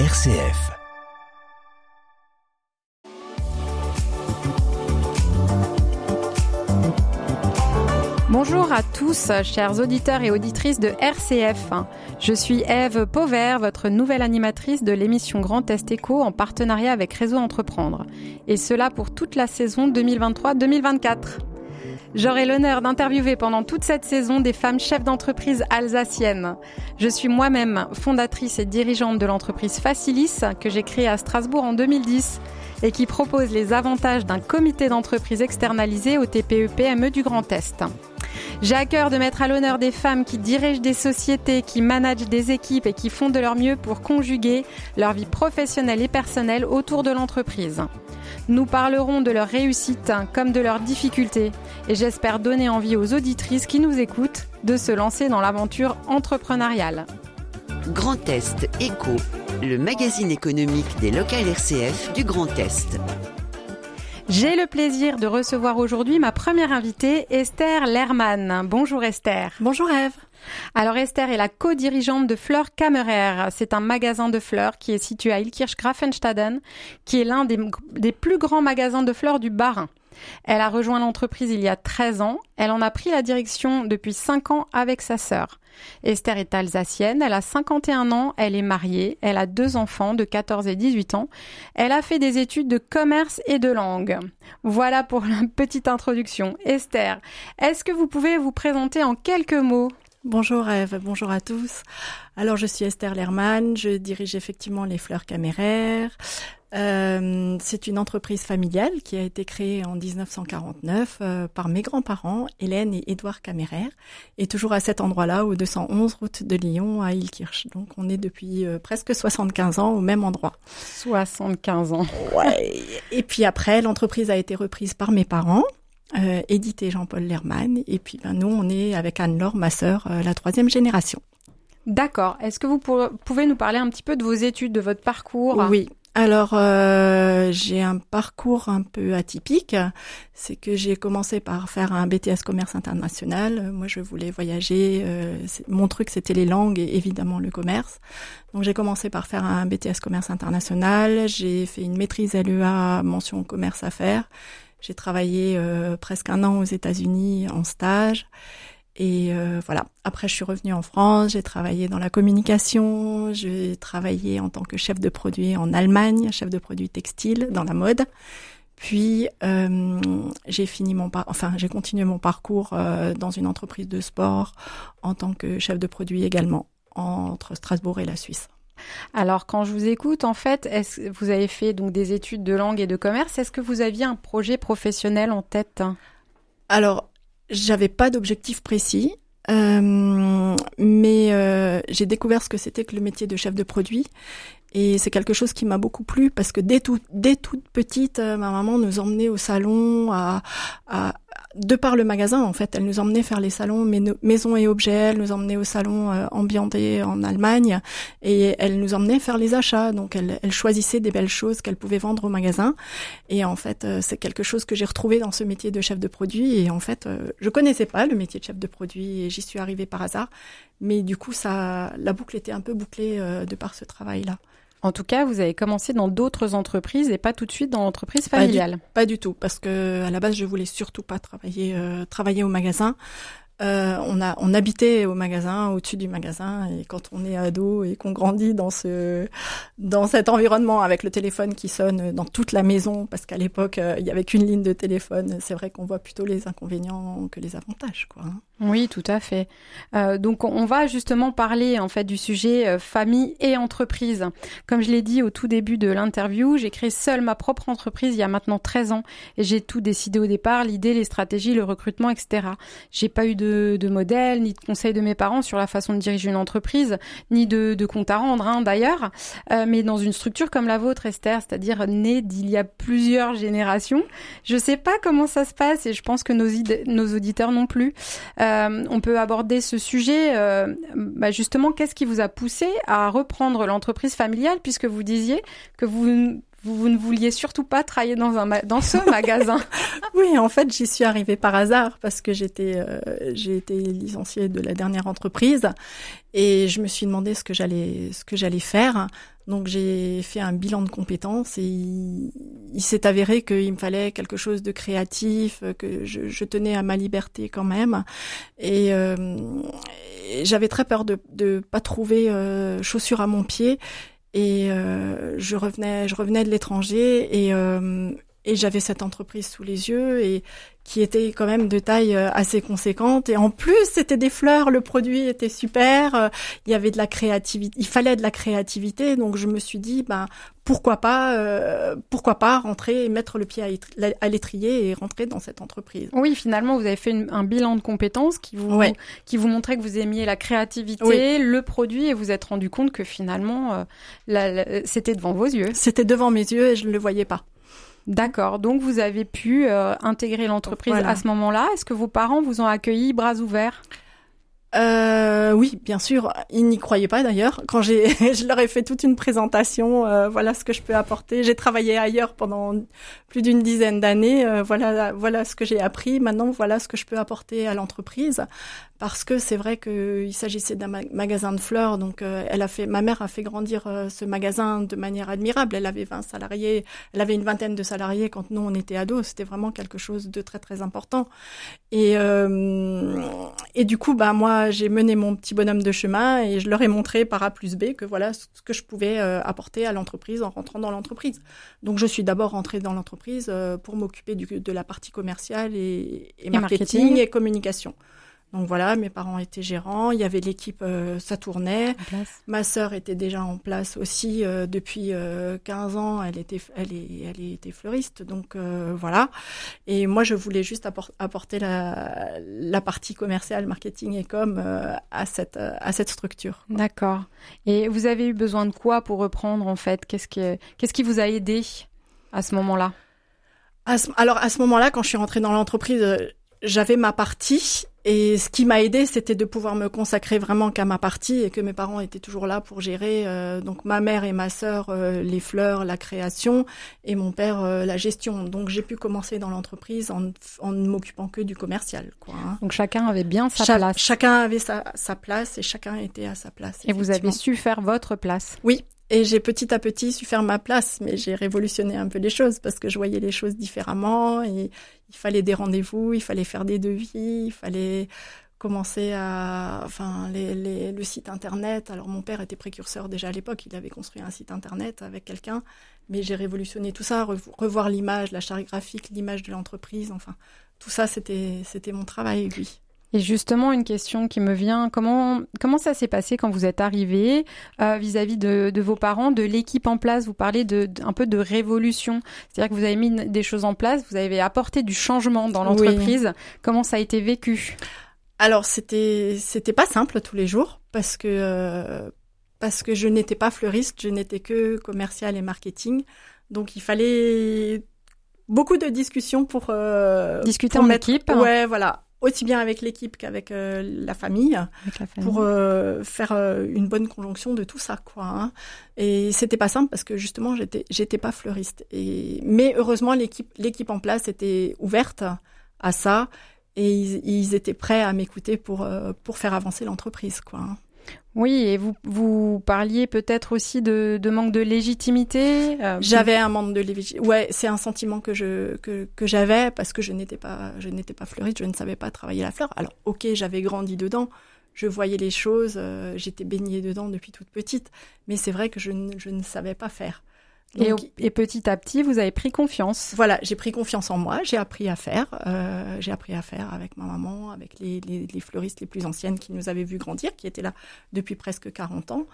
RCF. Bonjour à tous, chers auditeurs et auditrices de RCF. Je suis Eve Pauvert, votre nouvelle animatrice de l'émission Grand Est Éco en partenariat avec Réseau Entreprendre. Et cela pour toute la saison 2023-2024. J'aurai l'honneur d'interviewer pendant toute cette saison des femmes chefs d'entreprise alsaciennes. Je suis moi-même fondatrice et dirigeante de l'entreprise Facilis que j'ai créée à Strasbourg en 2010 et qui propose les avantages d'un comité d'entreprise externalisé au TPE-PME du Grand Est. J'ai à cœur de mettre à l'honneur des femmes qui dirigent des sociétés, qui managent des équipes et qui font de leur mieux pour conjuguer leur vie professionnelle et personnelle autour de l'entreprise. Nous parlerons de leur réussite comme de leurs difficultés et j'espère donner envie aux auditrices qui nous écoutent de se lancer dans l'aventure entrepreneuriale. Grand Est Éco, le magazine économique des locales RCF du Grand Est. J'ai le plaisir de recevoir aujourd'hui ma première invitée, Esther Lerman. Bonjour Esther. Bonjour Eve. Alors Esther est la co-dirigeante de Fleurs Kammerer. C'est un magasin de fleurs qui est situé à Ilkirch-Grafenstaden, qui est l'un des, des, plus grands magasins de fleurs du Bas-Rhin. Elle a rejoint l'entreprise il y a 13 ans. Elle en a pris la direction depuis 5 ans avec sa sœur. Esther est alsacienne, elle a 51 ans, elle est mariée, elle a deux enfants de 14 et 18 ans. Elle a fait des études de commerce et de langue. Voilà pour la petite introduction. Esther, est-ce que vous pouvez vous présenter en quelques mots? Bonjour Eve, bonjour à tous. Alors je suis Esther Lerman, je dirige effectivement les fleurs caméraires. Euh, c'est une entreprise familiale qui a été créée en 1949 euh, par mes grands-parents, Hélène et Édouard Caméraire, et toujours à cet endroit-là, au 211 route de Lyon à Ilkirch. Donc on est depuis euh, presque 75 ans au même endroit. 75 ans. Ouais. et puis après, l'entreprise a été reprise par mes parents. Euh, édité Jean-Paul Lerman. Et puis ben, nous, on est avec Anne-Laure, ma sœur, euh, la troisième génération. D'accord. Est-ce que vous pouvez nous parler un petit peu de vos études, de votre parcours? Oui. Alors, euh, j'ai un parcours un peu atypique. C'est que j'ai commencé par faire un BTS commerce international. Moi, je voulais voyager. Euh, mon truc, c'était les langues et évidemment le commerce. Donc, j'ai commencé par faire un BTS commerce international. J'ai fait une maîtrise LEA mention commerce affaires. J'ai travaillé euh, presque un an aux États-Unis en stage. Et euh, voilà. Après, je suis revenue en France. J'ai travaillé dans la communication. J'ai travaillé en tant que chef de produit en Allemagne, chef de produit textile dans la mode. Puis euh, j'ai fini mon enfin j'ai continué mon parcours euh, dans une entreprise de sport en tant que chef de produit également entre Strasbourg et la Suisse. Alors, quand je vous écoute, en fait, est-ce, vous avez fait donc des études de langue et de commerce. Est-ce que vous aviez un projet professionnel en tête? Alors, j'avais pas d'objectif précis. Euh, mais euh, j'ai découvert ce que c'était que le métier de chef de produit et c'est quelque chose qui m'a beaucoup plu parce que dès, tout, dès toute petite, euh, ma maman nous emmenait au salon à, de par le magasin, en fait, elle nous emmenait faire les salons maison et objets, elle nous emmenait au salon euh, ambienté en Allemagne et elle nous emmenait faire les achats. Donc, elle, elle choisissait des belles choses qu'elle pouvait vendre au magasin. Et en fait, euh, c'est quelque chose que j'ai retrouvé dans ce métier de chef de produit. Et en fait, euh, je connaissais pas le métier de chef de produit et j'y suis arrivée par hasard. Mais du coup, ça, la boucle était un peu bouclée de par ce travail-là. En tout cas, vous avez commencé dans d'autres entreprises et pas tout de suite dans l'entreprise familiale. Pas du, pas du, tout, parce que à la base, je voulais surtout pas travailler euh, travailler au magasin. Euh, on a on habitait au magasin, au-dessus du magasin, et quand on est ado et qu'on grandit dans ce dans cet environnement avec le téléphone qui sonne dans toute la maison, parce qu'à l'époque euh, il y avait qu'une ligne de téléphone, c'est vrai qu'on voit plutôt les inconvénients que les avantages, quoi. Hein. Oui, tout à fait. Euh, donc on va justement parler en fait du sujet euh, famille et entreprise. Comme je l'ai dit au tout début de l'interview, j'ai créé seule ma propre entreprise il y a maintenant 13 ans et j'ai tout décidé au départ, l'idée, les stratégies, le recrutement, etc. J'ai pas eu de, de modèle ni de conseils de mes parents sur la façon de diriger une entreprise, ni de, de compte à rendre hein, d'ailleurs, euh, mais dans une structure comme la vôtre, Esther, c'est-à-dire née d'il y a plusieurs générations. Je sais pas comment ça se passe et je pense que nos, nos auditeurs non plus. Euh, on peut aborder ce sujet. Euh, bah justement, qu'est-ce qui vous a poussé à reprendre l'entreprise familiale, puisque vous disiez que vous vous, ne vouliez surtout pas travailler dans un dans ce magasin. oui, en fait, j'y suis arrivée par hasard parce que j'étais euh, j'ai été licenciée de la dernière entreprise et je me suis demandé ce que j'allais ce que j'allais faire. Donc j'ai fait un bilan de compétences et il, s'est avéré qu'il me fallait quelque chose de créatif, que je, tenais à ma liberté quand même. Et, euh, j'avais très peur de ne pas trouver euh, chaussures à mon pied. Et euh, je revenais, je revenais de l'étranger et, euh, et j'avais cette entreprise sous les yeux et qui était quand même de taille euh, assez conséquente. Et en plus c'était des fleurs le produit était super euh, il y avait de la créativité il fallait de la créativité. Donc je me suis dit ben pourquoi pas euh, pourquoi pas rentrer et mettre le pied à l'étrier et rentrer dans cette entreprise. Oui finalement vous avez fait un bilan de compétences qui vous qui vous montrait que vous aimiez la créativité le produit et vous êtes rendu compte que finalement c'était devant vos yeux. C'était devant mes yeux et je ne le voyais pas D'accord. Donc vous avez pu euh, intégrer l'entreprise à ce moment-là. Est-ce que vos parents vous ont accueilli bras ouverts? Euh, oui, bien sûr. Ils n'y croyaient pas d'ailleurs. Quand j'ai, je leur ai fait toute une présentation. Euh, voilà ce que je peux apporter. J'ai travaillé ailleurs pendant plus d'une dizaine d'années. Euh, voilà, voilà ce que j'ai appris. Maintenant, voilà ce que je peux apporter à l'entreprise. Parce que c'est vrai qu'il s'agissait d'un magasin de fleurs. Donc, elle a fait, ma mère a fait grandir ce magasin de manière admirable. Elle avait 20 salariés. Elle avait une vingtaine de salariés quand nous on était ados. C'était vraiment quelque chose de très très important. Et et du coup, bah moi j'ai mené mon petit bonhomme de chemin et je leur ai montré par A plus B que voilà ce que je pouvais euh, apporter à l'entreprise en rentrant dans l'entreprise. Donc je suis d'abord rentrée dans l'entreprise euh, pour m'occuper de la partie commerciale et, marketing et communication. Donc voilà, mes parents étaient gérants, il y avait l'équipe, euh, ça tournait. Ma sœur était déjà en place aussi euh, depuis 15 euh, ans, elle était, elle, est, elle était fleuriste, donc voilà. Et moi, je voulais juste apporter la, la, partie commerciale, marketing et com à cette à cette structure. D'accord. Et vous avez eu besoin de quoi pour reprendre en fait? Qu'est-ce qui qu'est-ce qui vous a aidé à ce moment-là? Alors à ce moment-là, quand je suis rentrée dans l'entreprise, j'avais ma partie et ce qui m'a aidé, c'était de pouvoir me consacrer vraiment qu'à ma partie et que mes parents étaient toujours là pour gérer. Euh, donc ma mère et ma sœur euh, les fleurs, la création, et mon père euh, la gestion. Donc j'ai pu commencer dans l'entreprise en, en ne m'occupant que du commercial. Quoi, hein. Donc chacun avait bien sa place. Chacun avait sa, sa, place et chacun était à sa place. Et vous avez su faire votre place. Oui, et j'ai petit à petit su faire ma place, mais j'ai révolutionné un peu les choses parce que je voyais les choses différemment et il fallait des rendez-vous, il fallait faire des devis, il fallait commencer à, enfin, les, les, le site internet. Alors mon père était précurseur déjà à l'époque, il avait construit un site internet avec quelqu'un, mais j'ai révolutionné tout ça, revoir l'image, la charte graphique, l'image de l'entreprise, enfin, tout ça c'était c'était mon travail, oui. Et justement, une question qui me vient, comment, comment ça s'est passé quand vous êtes arrivé euh, vis-à-vis de, de, vos parents, de l'équipe en place? Vous parlez de, un peu de révolution, c'est-à-dire que vous avez mis des choses en place, vous avez apporté du changement dans l'entreprise. Comment ça a été vécu? Alors, c'était c'était pas simple tous les jours parce que euh, parce que je n'étais pas fleuriste, je n'étais que commercial et marketing. Donc, il fallait beaucoup de discussions pour euh, discuter en équipe. Ouais, voilà aussi bien avec l'équipe qu'avec euh, la, famille, pour euh, faire euh, une bonne conjonction de tout ça, quoi. Hein. Et c'était pas simple parce que justement j'étais j'étais pas fleuriste. Et mais heureusement l'équipe l'équipe en place était ouverte à ça et ils, ils étaient prêts à m'écouter pour pour faire avancer l'entreprise, quoi. Hein. Oui, et vous, vous parliez peut-être aussi de, de, manque de légitimité. Euh, j'avais un manque de légitimité. Ouais, c'est un sentiment que je que, que j'avais parce que je n'étais pas je n'étais pas fleuriste, je ne savais pas travailler la fleur. Alors, ok, j'avais grandi dedans, je voyais les choses, euh, j'étais baignée dedans depuis toute petite, mais c'est vrai que je, je ne savais pas faire et, petit à petit, vous avez pris confiance. Voilà, j'ai pris confiance en moi, j'ai appris à faire. Euh, j'ai appris à faire avec ma maman, avec les, les, les, fleuristes les plus anciennes qui nous avaient vu grandir, qui étaient là depuis presque 40 ans.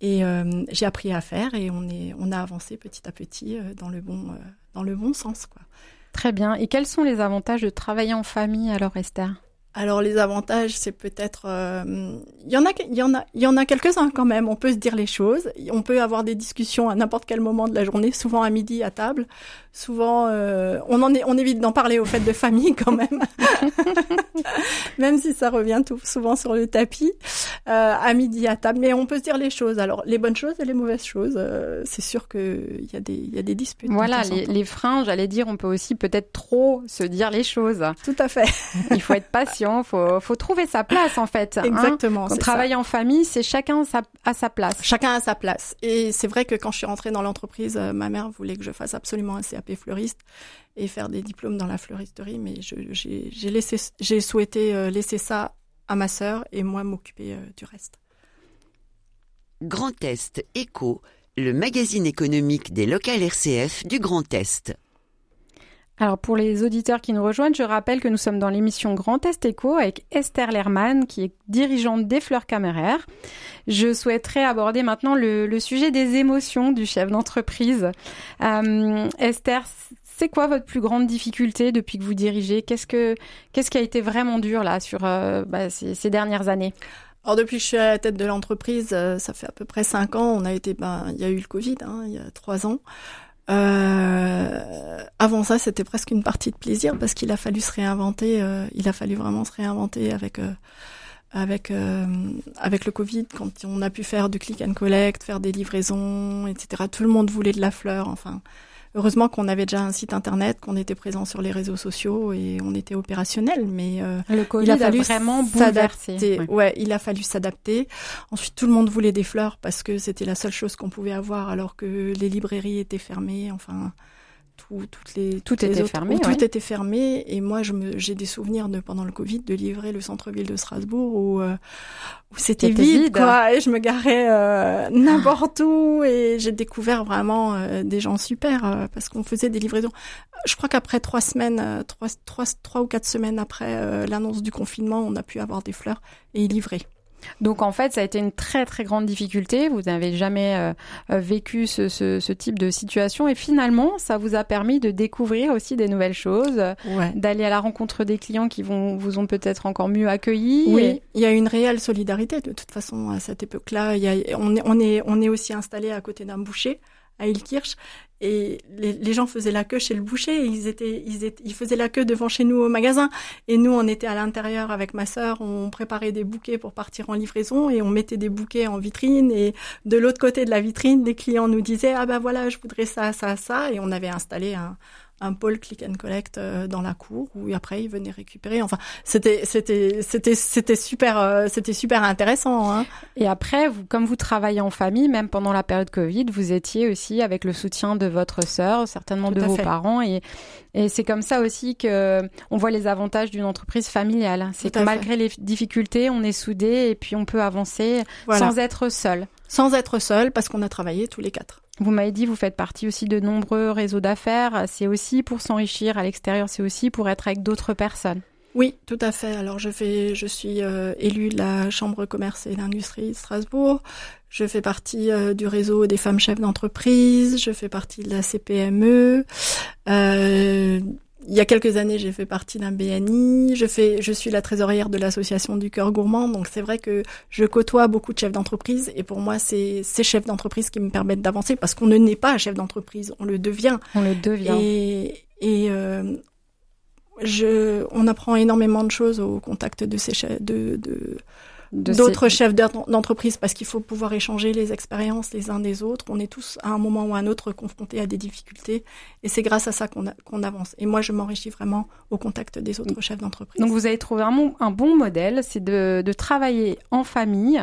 Et euh, j'ai appris à faire et on, est, on a avancé petit à petit euh, dans, le bon, euh, dans le bon sens. Quoi. Très bien. Et quels sont les avantages de travailler en famille alors, Esther? Alors les avantages, c'est peut-être, euh, il y en a, il y en a, il y en a quelques-uns quand même. On peut se dire les choses, on peut avoir des discussions à n'importe quel moment de la journée, souvent à midi à table. Souvent, euh, on en est, on évite d'en parler aux fêtes de famille quand même, même si ça revient tout souvent sur le tapis euh, à midi à table. Mais on peut se dire les choses. Alors les bonnes choses et les mauvaises choses, c'est sûr que il y a des, il y a des disputes. Voilà, les, les freins, j'allais dire, on peut aussi peut-être trop se dire les choses. Tout à fait. il faut être patient faut, faut trouver sa place en fait. Hein. Exactement. Quand on travaille en famille, c'est chacun à sa place. Chacun à sa place. Et c'est vrai que quand je suis rentrée dans l'entreprise, euh, ma mère voulait que je fasse absolument un CAP fleuriste et faire des diplômes dans la fleuristerie, mais j'ai souhaité euh, laisser ça à ma sœur et moi m'occuper euh, du reste. Grand Est Éco, le magazine économique des locales RCF du Grand Est. Alors pour les auditeurs qui nous rejoignent, je rappelle que nous sommes dans l'émission Grand Est Éco avec Esther Lerman qui est dirigeante des Fleurs Caméraires. Je souhaiterais aborder maintenant le, sujet des émotions du chef d'entreprise. Euh, Esther, c'est quoi votre plus grande difficulté depuis que vous dirigez? Qu'est-ce que qu'est-ce qui a été vraiment dur là sur euh, bah, ces, dernières années? Alors depuis que je suis à la tête de l'entreprise, euh, ça fait à peu près cinq ans. On a été, ben, il y a eu le Covid, hein, il y a trois ans. Euh, avant ça, c'était presque une partie de plaisir parce qu'il a fallu se réinventer. Il a fallu vraiment se réinventer avec avec avec le Covid quand on a pu faire du click and collect, faire des livraisons, etc. Tout le monde voulait de la fleur. Enfin, Heureusement qu'on avait déjà un site internet, qu'on était présent sur les réseaux sociaux et on était opérationnel. Mais euh, le Covid il a fallu vraiment bouleversé. Ouais. il a fallu s'adapter. Ensuite, tout le monde voulait des fleurs parce que c'était la seule chose qu'on pouvait avoir, alors que les librairies étaient fermées. Enfin, tout, toutes les, tout était fermé. Tout était fermé. Et moi, je me, j'ai des souvenirs de pendant le Covid de livrer le centre-ville de Strasbourg où, euh, où c'était vide, quoi. Et je me garais euh, n'importe où. Et j'ai découvert vraiment euh, des gens super parce qu'on faisait des livraisons. Je crois qu'après trois semaines, trois, trois, trois ou quatre semaines après l'annonce du confinement, on a pu avoir des fleurs et y livrer. Donc en fait, ça a été une très très grande difficulté. Vous n'avez jamais euh, vécu ce, ce, ce, type de situation et finalement, ça vous a permis de découvrir aussi des nouvelles choses, d'aller à la rencontre des clients qui vont vous ont peut-être encore mieux accueilli. Oui, il y a une réelle solidarité de toute façon à cette époque-là. On est, on est on est aussi installé à côté d'un boucher à Ilkirch et les, gens faisaient la queue chez le boucher, ils ils étaient, ils faisaient la queue devant chez nous au magasin, et nous on était à l'intérieur avec ma sœur, on préparait des bouquets pour partir en livraison et on mettait des bouquets en vitrine. Et de l'autre côté de la vitrine, des clients nous disaient ah ben voilà je voudrais ça, ça, ça, et on avait installé un, un pôle click and collect euh, dans la cour où après ils venaient récupérer. Enfin, c'était c'était c'était c'était super euh, c'était super intéressant. Hein. Et après, vous, comme vous travaillez en famille, même pendant la période Covid, vous étiez aussi avec le soutien de votre sœur, certainement de vos parents, et et c'est comme ça aussi que on voit les avantages d'une entreprise familiale. C'est que malgré les difficultés, on est soudés et puis on peut avancer sans être seul. Sans être seul, parce qu'on a travaillé tous les quatre. Vous m'avez dit, vous faites partie aussi de nombreux réseaux d'affaires. C'est aussi pour s'enrichir à l'extérieur, c'est aussi pour être avec d'autres personnes. Oui, tout à fait. Alors je fais, je suis euh, élue de la Chambre commerce et d'industrie de Strasbourg. Je fais partie euh, du réseau des femmes chefs d'entreprise. Je fais partie de la CPME. Euh, il y a quelques années, j'ai fait partie d'un BNI. Je fais, je suis la trésorière de l'association du cœur gourmand. Donc c'est vrai que je côtoie beaucoup de chefs d'entreprise et pour moi, c'est ces chefs d'entreprise qui me permettent d'avancer parce qu'on ne naît pas chef d'entreprise, on le devient. On le devient. Et, et euh, je, on apprend énormément de choses au contact de ces chefs, de, de d'autres chefs d'entreprise parce qu'il faut pouvoir échanger les expériences les uns des autres. On est tous à un moment ou à un autre confrontés à des difficultés et c'est grâce à ça qu'on avance. Et moi, je m'enrichis vraiment au contact des autres chefs d'entreprise. Donc vous avez trouvé un, un bon modèle, c'est de, de, travailler en famille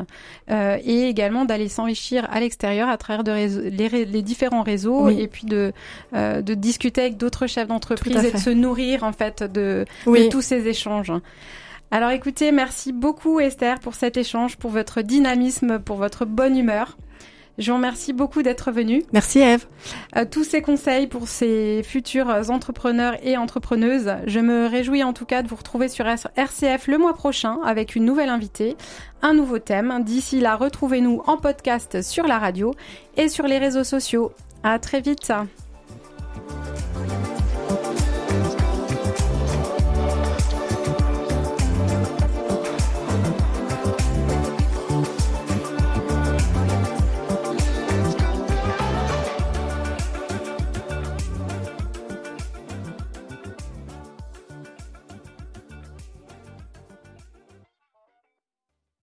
euh, et également d'aller s'enrichir à l'extérieur à travers de les, les, différents réseaux et puis de, euh, de discuter avec d'autres chefs d'entreprise et de se nourrir en fait de, de tous ces échanges. Alors écoutez, merci beaucoup Esther pour cet échange, pour votre dynamisme, pour votre bonne humeur. Je vous remercie beaucoup d'être venue. Merci Eve. Euh, tous ces conseils pour ces futurs entrepreneurs et entrepreneuses. Je me réjouis en tout cas de vous retrouver sur RCF le mois prochain avec une nouvelle invitée, un nouveau thème. D'ici là, retrouvez-nous en podcast sur la radio et sur les réseaux sociaux. À très vite.